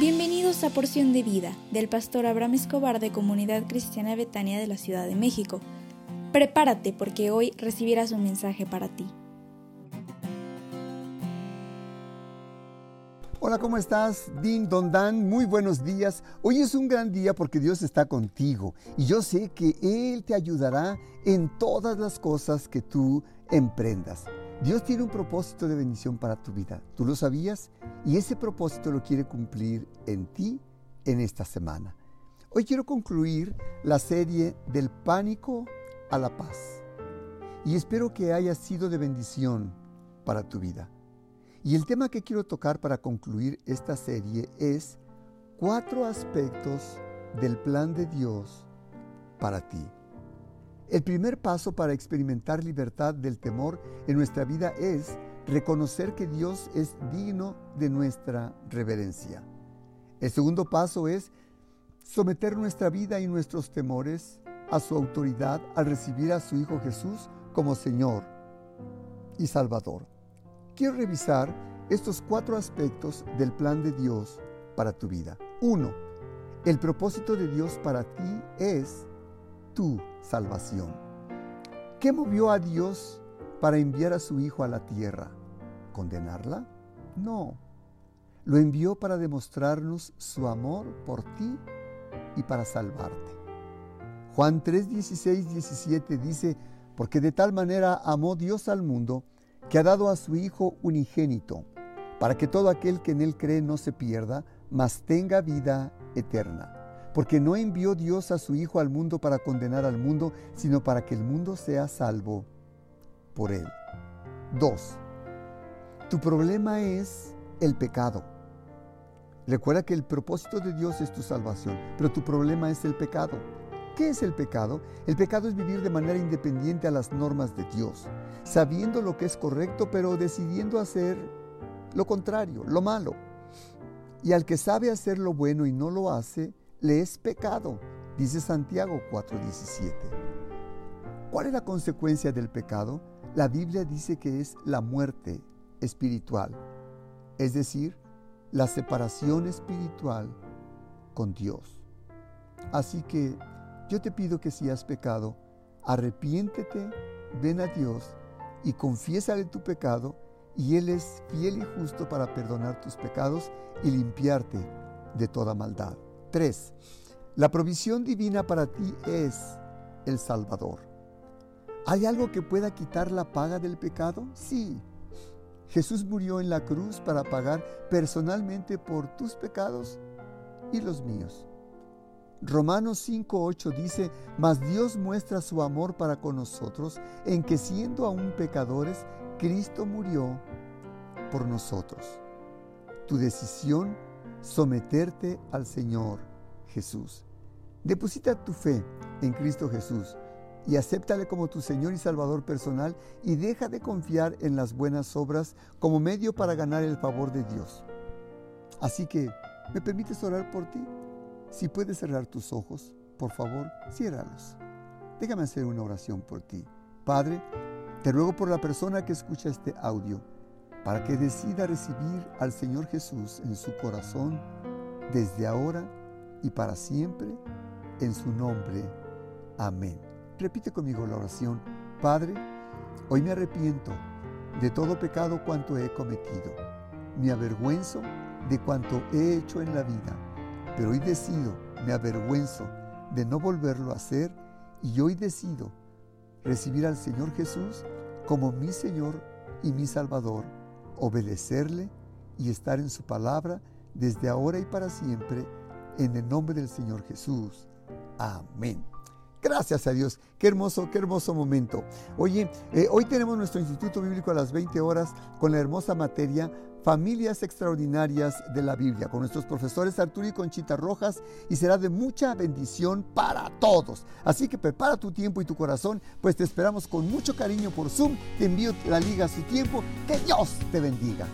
Bienvenidos a Porción de Vida del pastor Abraham Escobar de Comunidad Cristiana Betania de la Ciudad de México. Prepárate porque hoy recibirás un mensaje para ti. Hola, ¿cómo estás? Din Don Dan, muy buenos días. Hoy es un gran día porque Dios está contigo y yo sé que Él te ayudará en todas las cosas que tú emprendas. Dios tiene un propósito de bendición para tu vida. ¿Tú lo sabías? Y ese propósito lo quiere cumplir en ti en esta semana. Hoy quiero concluir la serie del pánico a la paz. Y espero que haya sido de bendición para tu vida. Y el tema que quiero tocar para concluir esta serie es cuatro aspectos del plan de Dios para ti. El primer paso para experimentar libertad del temor en nuestra vida es reconocer que Dios es digno de nuestra reverencia. El segundo paso es someter nuestra vida y nuestros temores a su autoridad al recibir a su Hijo Jesús como Señor y Salvador quiero revisar estos cuatro aspectos del plan de Dios para tu vida. Uno, el propósito de Dios para ti es tu salvación. ¿Qué movió a Dios para enviar a su Hijo a la tierra? ¿Condenarla? No. Lo envió para demostrarnos su amor por ti y para salvarte. Juan 3, 16, 17 dice, porque de tal manera amó Dios al mundo, que ha dado a su Hijo unigénito, para que todo aquel que en Él cree no se pierda, mas tenga vida eterna. Porque no envió Dios a su Hijo al mundo para condenar al mundo, sino para que el mundo sea salvo por Él. 2. Tu problema es el pecado. Recuerda que el propósito de Dios es tu salvación, pero tu problema es el pecado. ¿Qué es el pecado? El pecado es vivir de manera independiente a las normas de Dios, sabiendo lo que es correcto, pero decidiendo hacer lo contrario, lo malo. Y al que sabe hacer lo bueno y no lo hace, le es pecado, dice Santiago 4:17. ¿Cuál es la consecuencia del pecado? La Biblia dice que es la muerte espiritual, es decir, la separación espiritual con Dios. Así que yo te pido que si has pecado, arrepiéntete, ven a Dios y confiésale tu pecado, y Él es fiel y justo para perdonar tus pecados y limpiarte de toda maldad. 3. La provisión divina para ti es el Salvador. ¿Hay algo que pueda quitar la paga del pecado? Sí. Jesús murió en la cruz para pagar personalmente por tus pecados y los míos. Romanos 5.8 dice, mas Dios muestra su amor para con nosotros en que siendo aún pecadores, Cristo murió por nosotros. Tu decisión, someterte al Señor Jesús. Deposita tu fe en Cristo Jesús y acéptale como tu Señor y Salvador personal y deja de confiar en las buenas obras como medio para ganar el favor de Dios. Así que, ¿me permites orar por ti? Si puedes cerrar tus ojos, por favor, ciérralos. Déjame hacer una oración por ti. Padre, te ruego por la persona que escucha este audio, para que decida recibir al Señor Jesús en su corazón desde ahora y para siempre, en su nombre. Amén. Repite conmigo la oración. Padre, hoy me arrepiento de todo pecado cuanto he cometido. Me avergüenzo de cuanto he hecho en la vida pero hoy decido, me avergüenzo de no volverlo a hacer y hoy decido recibir al Señor Jesús como mi Señor y mi Salvador, obedecerle y estar en su palabra desde ahora y para siempre, en el nombre del Señor Jesús. Amén. Gracias a Dios. Qué hermoso, qué hermoso momento. Oye, eh, hoy tenemos nuestro Instituto Bíblico a las 20 horas con la hermosa materia Familias Extraordinarias de la Biblia, con nuestros profesores Arturo y Conchita Rojas, y será de mucha bendición para todos. Así que prepara tu tiempo y tu corazón, pues te esperamos con mucho cariño por Zoom. Te envío la liga a su tiempo. Que Dios te bendiga.